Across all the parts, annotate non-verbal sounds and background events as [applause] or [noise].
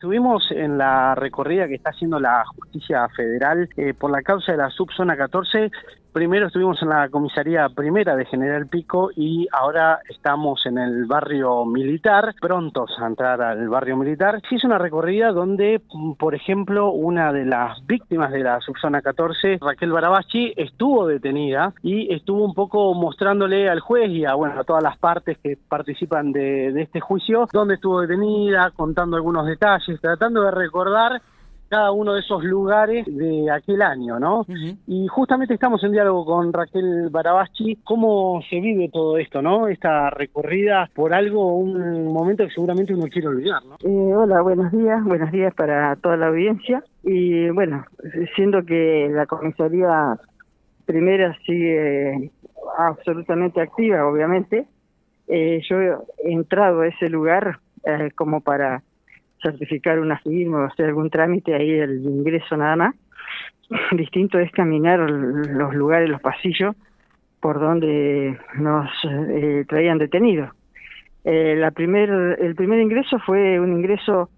Estuvimos en la recorrida que está haciendo la justicia federal eh, por la causa de la subzona 14 Primero estuvimos en la comisaría primera de General Pico y ahora estamos en el barrio militar, prontos a entrar al barrio militar. Se hizo una recorrida donde, por ejemplo, una de las víctimas de la subzona 14, Raquel Barabachi, estuvo detenida y estuvo un poco mostrándole al juez y a, bueno, a todas las partes que participan de, de este juicio dónde estuvo detenida, contando algunos detalles, tratando de recordar cada uno de esos lugares de aquel año, ¿no? Y justamente estamos en diálogo con Raquel Barabachi, cómo se vive todo esto, ¿no? Esta recorrida por algo, un momento que seguramente uno quiere olvidar, ¿no? Eh, hola, buenos días, buenos días para toda la audiencia. Y bueno, siendo que la comisaría primera sigue absolutamente activa, obviamente, eh, yo he entrado a ese lugar eh, como para certificar una firma o hacer algún trámite, ahí el ingreso nada más. [laughs] Distinto es caminar los lugares, los pasillos por donde nos eh, traían detenidos. Eh, la primer, el primer ingreso fue un ingreso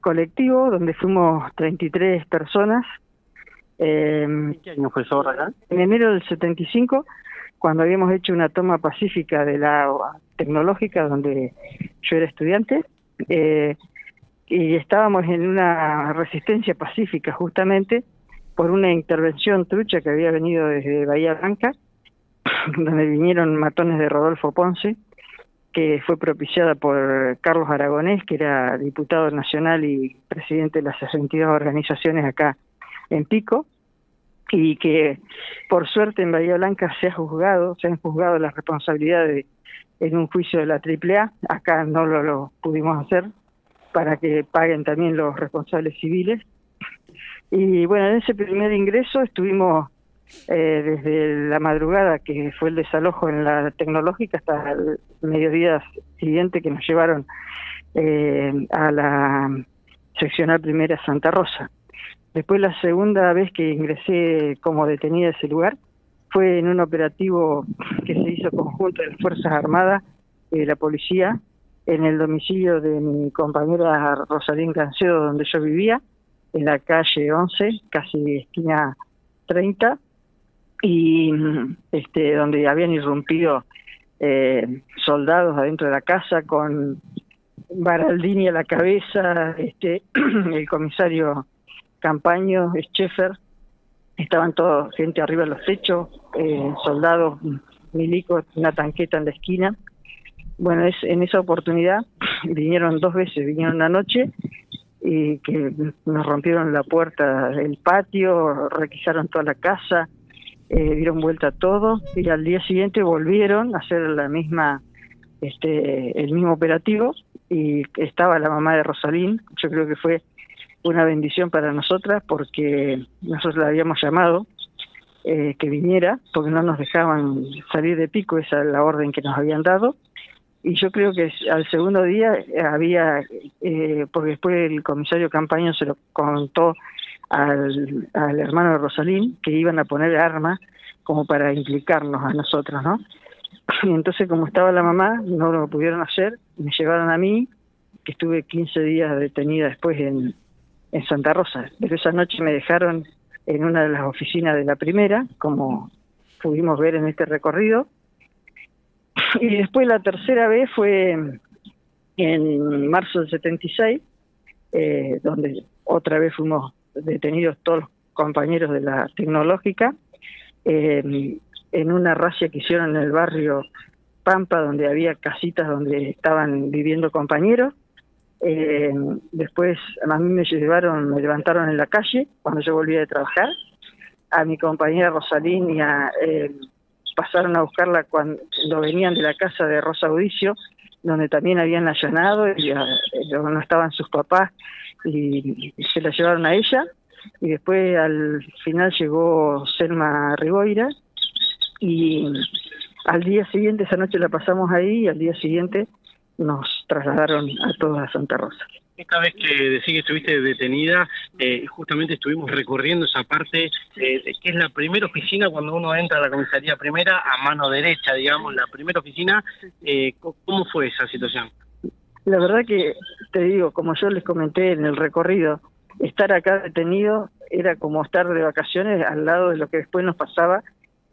colectivo donde fuimos 33 personas. Eh, ¿Qué año fue eso, En enero del 75, cuando habíamos hecho una toma pacífica de la tecnológica donde yo era estudiante. Eh, y estábamos en una resistencia pacífica justamente por una intervención trucha que había venido desde Bahía Blanca, [coughs] donde vinieron matones de Rodolfo Ponce, que fue propiciada por Carlos Aragonés, que era diputado nacional y presidente de las 62 organizaciones acá en Pico, y que por suerte en Bahía Blanca se ha juzgado, se han juzgado las responsabilidades en un juicio de la AAA, acá no lo pudimos hacer, para que paguen también los responsables civiles. Y bueno, en ese primer ingreso estuvimos eh, desde la madrugada, que fue el desalojo en la tecnológica, hasta el mediodía siguiente que nos llevaron eh, a la seccional primera Santa Rosa. Después la segunda vez que ingresé como detenida a ese lugar fue en un operativo que se hizo conjunto de las Fuerzas Armadas y la policía en el domicilio de mi compañera Rosalín Cancedo, donde yo vivía, en la calle 11, casi esquina 30, y este, donde habían irrumpido eh, soldados adentro de la casa con Baraldini a la cabeza, este, [clears throat] el comisario Campaño, Scheffer, estaban todos gente arriba de los techos, eh, soldados milicos, una tanqueta en la esquina, bueno, es, en esa oportunidad [laughs] vinieron dos veces, vinieron una noche y que nos rompieron la puerta del patio, requisaron toda la casa, eh, dieron vuelta a todo y al día siguiente volvieron a hacer la misma, este, el mismo operativo y estaba la mamá de Rosalín, yo creo que fue una bendición para nosotras porque nosotros la habíamos llamado eh, que viniera porque no nos dejaban salir de pico, esa es la orden que nos habían dado y yo creo que al segundo día había, eh, porque después el comisario Campaño se lo contó al, al hermano de Rosalín, que iban a poner armas como para implicarnos a nosotros, ¿no? [laughs] Y entonces como estaba la mamá, no lo pudieron hacer, me llevaron a mí, que estuve 15 días detenida después en, en Santa Rosa. Pero esa noche me dejaron en una de las oficinas de la primera, como pudimos ver en este recorrido, [laughs] y después la tercera vez fue en marzo del 76, eh, donde otra vez fuimos detenidos todos los compañeros de la tecnológica, eh, en una racia que hicieron en el barrio Pampa, donde había casitas donde estaban viviendo compañeros. Eh, después a mí me llevaron, me levantaron en la calle cuando yo volví de trabajar. A mi compañera Rosalín y a pasaron a buscarla cuando venían de la casa de Rosa Audicio, donde también habían allanado y no estaban sus papás y, se la llevaron a ella. Y después al final llegó Selma Riboira y al día siguiente, esa noche la pasamos ahí y al día siguiente nos trasladaron a toda Santa Rosa. Esta vez que decís que estuviste detenida, eh, justamente estuvimos recorriendo esa parte, eh, que es la primera oficina cuando uno entra a la comisaría primera, a mano derecha, digamos, la primera oficina. Eh, ¿Cómo fue esa situación? La verdad que te digo, como yo les comenté en el recorrido, estar acá detenido era como estar de vacaciones al lado de lo que después nos pasaba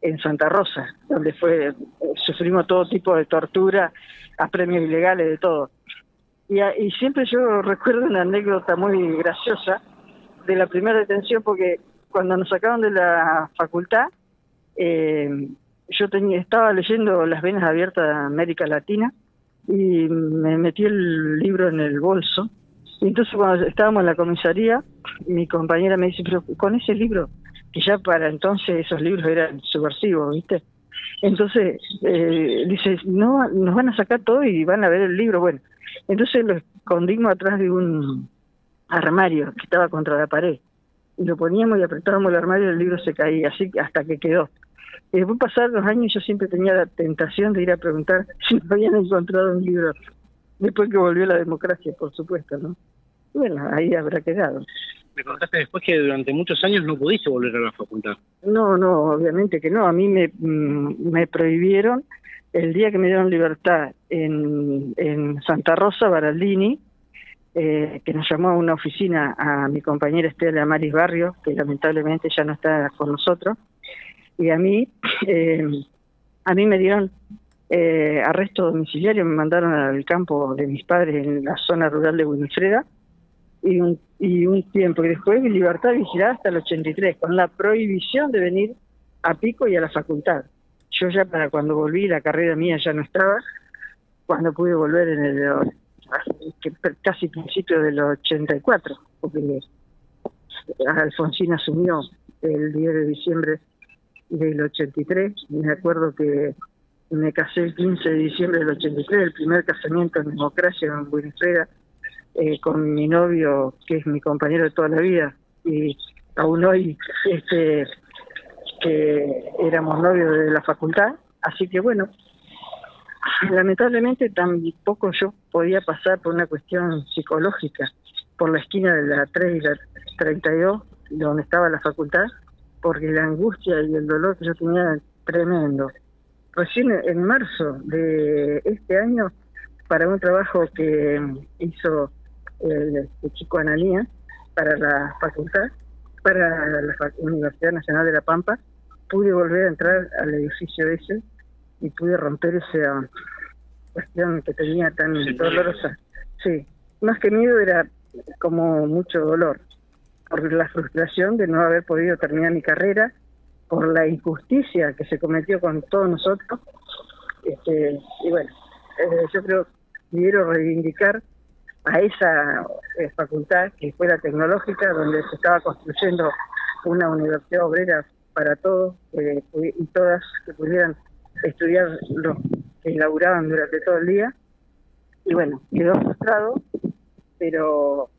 en Santa Rosa, donde fue sufrimos todo tipo de tortura, a premios ilegales, de todo. Y, y siempre yo [laughs] recuerdo una anécdota muy graciosa de la primera detención, porque cuando nos sacaron de la facultad, eh, yo estaba leyendo Las Venas Abiertas de América Latina y me metí el libro en el bolso. Y entonces cuando estábamos en la comisaría, mi compañera me dice, pero con ese libro, que ya para entonces esos libros eran subversivos, ¿viste? Entonces, eh, dice, no, nos van a sacar todo y van a ver el libro. Bueno, entonces lo escondimos atrás de un armario que estaba contra la pared. Y lo poníamos y apretábamos el armario y el libro se caía, así hasta que quedó. Y después pasar los años yo siempre tenía la tentación de ir a preguntar [laughs] si me habían encontrado un libro. Después que volvió la democracia, por supuesto, ¿no? Bueno, ahí habrá quedado. Me contaste después que durante muchos años no pudiste volver a la facultad. No, no, obviamente que no. A mí me, mm, me prohibieron el día que me dieron libertad en, en Santa Rosa, Baraldini, eh, que nos llamó a una oficina a mi compañera Estela Maris Barrio, que lamentablemente ya no está con nosotros, y a mí, [clears throat] eh, a mí me dieron eh, arresto domiciliario, me mandaron al campo de mis padres en la zona rural de Winifreda, y un, y un tiempo, y después libertad vigilada hasta el 83, con la prohibición de venir a Pico y a la facultad. Yo ya para cuando volví, la carrera mía ya no estaba, cuando pude volver en el casi principio del 84, porque Alfonsín asumió el 10 de diciembre del 83. Me acuerdo que me casé el 15 de diciembre del 83, el primer casamiento en democracia en Buenos Aires, eh, con mi novio, que es mi compañero de toda la vida, y aún hoy este que éramos novios de la facultad. Así que bueno, lamentablemente tampoco yo podía pasar por una cuestión psicológica por la esquina de la 3 y la 32, donde estaba la facultad, porque la angustia y el dolor que yo tenía era tremendo. Recién en marzo de este año, para un trabajo que hizo el, chico Analía para la facultad, para la Universidad Nacional de La Pampa, pude volver a entrar al edificio ese y pude romper esa cuestión que tenía tan dolorosa. Sí, más que miedo era como mucho dolor, por la frustración de no haber podido terminar mi carrera, por la injusticia que se cometió con todos nosotros. Este, y bueno, eh, yo creo quiero reivindicar a esa eh, facultad que fue la tecnológica, donde se estaba construyendo una universidad obrera para todos eh, y todas que pudieran estudiar los que laburaban durante todo el día. Y bueno, quedó frustrado, pero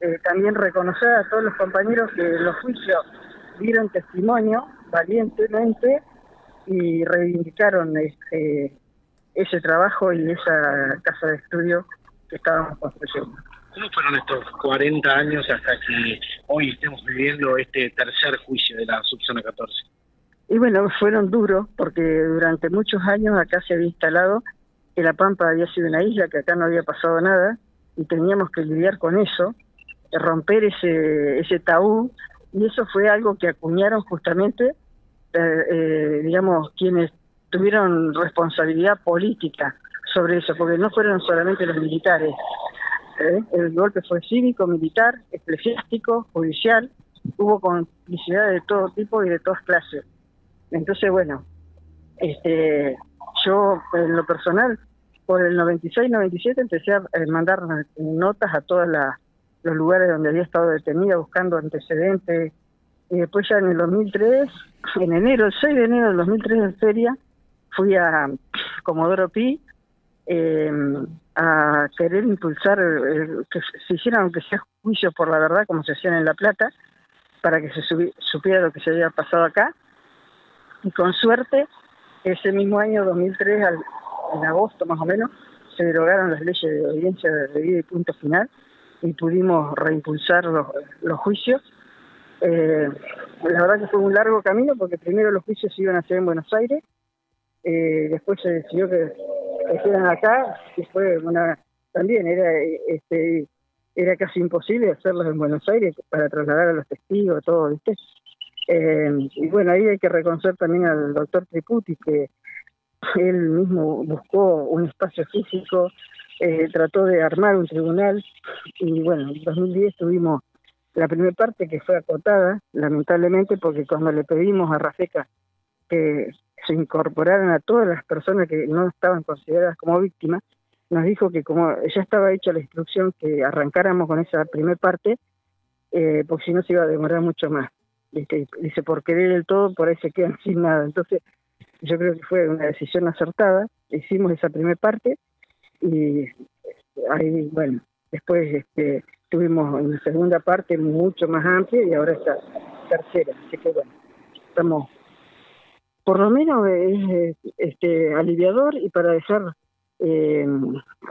eh, también reconocer a todos los compañeros que en los juicios dieron testimonio valientemente y reivindicaron este, ese trabajo y esa casa de estudio que estábamos construyendo. ¿Cómo fueron estos 40 años hasta que hoy estemos viviendo este tercer juicio de la subzona 14? Y bueno, fueron duros porque durante muchos años acá se había instalado que La Pampa había sido una isla, que acá no había pasado nada y teníamos que lidiar con eso, romper ese, ese tabú y eso fue algo que acuñaron justamente, eh, eh, digamos, quienes tuvieron responsabilidad política sobre eso, porque no fueron solamente los militares. ¿eh? El golpe fue cívico, militar, eclesiástico, judicial, hubo complicidad de todo tipo y de todas clases. Entonces, bueno, este, yo en lo personal, por el 96-97 empecé a mandar notas a todos los lugares donde había estado detenida buscando antecedentes. Y después ya en el 2003, en enero, el 6 de enero del 2003 en feria, fui a Comodoro Pi eh, a querer impulsar que se hicieran aunque sea juicio por la verdad como se hacían en La Plata, para que se supiera lo que se había pasado acá y con suerte ese mismo año 2003, en agosto más o menos, se derogaron las leyes de audiencia de vida y punto final y pudimos reimpulsar los, los juicios. Eh, la verdad que fue un largo camino porque primero los juicios se iban a hacer en Buenos Aires, eh, después se decidió que estuvieran acá y fue una también era este era casi imposible hacerlos en Buenos Aires para trasladar a los testigos, todo, ¿viste? Eh, y bueno, ahí hay que reconocer también al doctor Triputi, que él mismo buscó un espacio físico, eh, trató de armar un tribunal, y bueno, en 2010 tuvimos la primera parte que fue acotada, lamentablemente, porque cuando le pedimos a Rafeca que se incorporaran a todas las personas que no estaban consideradas como víctimas, nos dijo que como ya estaba hecha la instrucción que arrancáramos con esa primera parte, eh, porque si no se iba a demorar mucho más. Dice, por querer el todo, por ahí se quedan [laughs] sin nada. Entonces, yo creo que fue una decisión acertada. Hicimos esa primera parte y ahí, bueno, después este, tuvimos una segunda parte mucho más amplia y ahora esta tercera. Así que, bueno, estamos, por lo menos es este, aliviador y para dejar eh,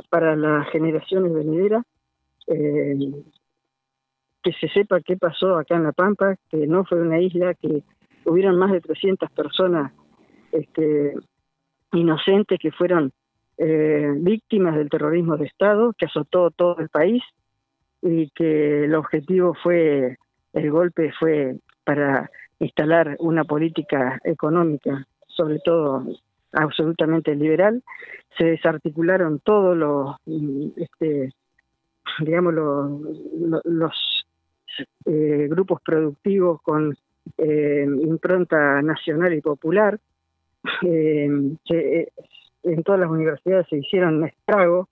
para las generaciones venideras, eh, que se sepa qué pasó acá en La Pampa, que no fue una isla, que hubieran más de 300 personas este, inocentes que fueron eh, víctimas del terrorismo de Estado, que azotó todo el país y que el objetivo fue, el golpe fue para instalar una política económica, sobre todo absolutamente liberal, se desarticularon todos los, este, digamos, los, eh, grupos productivos con eh, impronta nacional y popular. Eh, en todas las universidades se hicieron estragos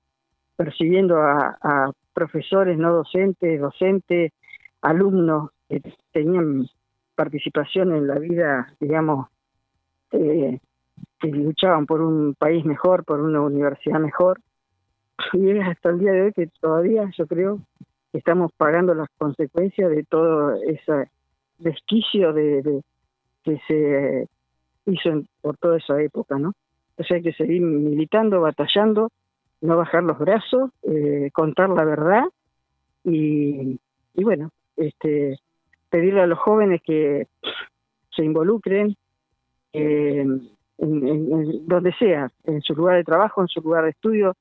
persiguiendo a, a profesores no docentes, docentes, alumnos que tenían participación en la vida, digamos, eh, que luchaban por un país mejor, por una universidad mejor. Y es hasta el día de hoy que todavía yo creo que estamos pagando las consecuencias de todo ese desquicio de, que se hizo por toda esa época, ¿no? Sea, hay que seguir militando, batallando, no bajar los brazos, eh, contar la verdad y bueno, este pedirle a los jóvenes que se involucren, eh, en, donde sea, en su lugar de trabajo, en su lugar de estudio,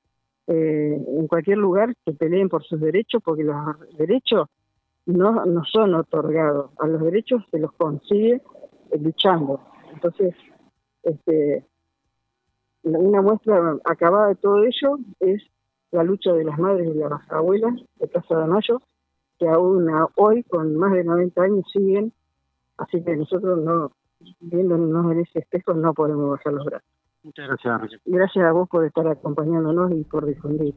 eh, en cualquier lugar, que peleen por sus derechos, porque los derechos no, no son otorgados, a los derechos se los consigue eh, luchando. Entonces, este, una muestra acabada de todo ello es la lucha de las madres y las abuelas de Casa de Mayo, que aún hoy, con más de 90 años, siguen. Así que nosotros no, viéndonos en ese espejo no podemos bajar los brazos. Muchas gracias, Gracias a vos por estar acompañándonos y por difundir.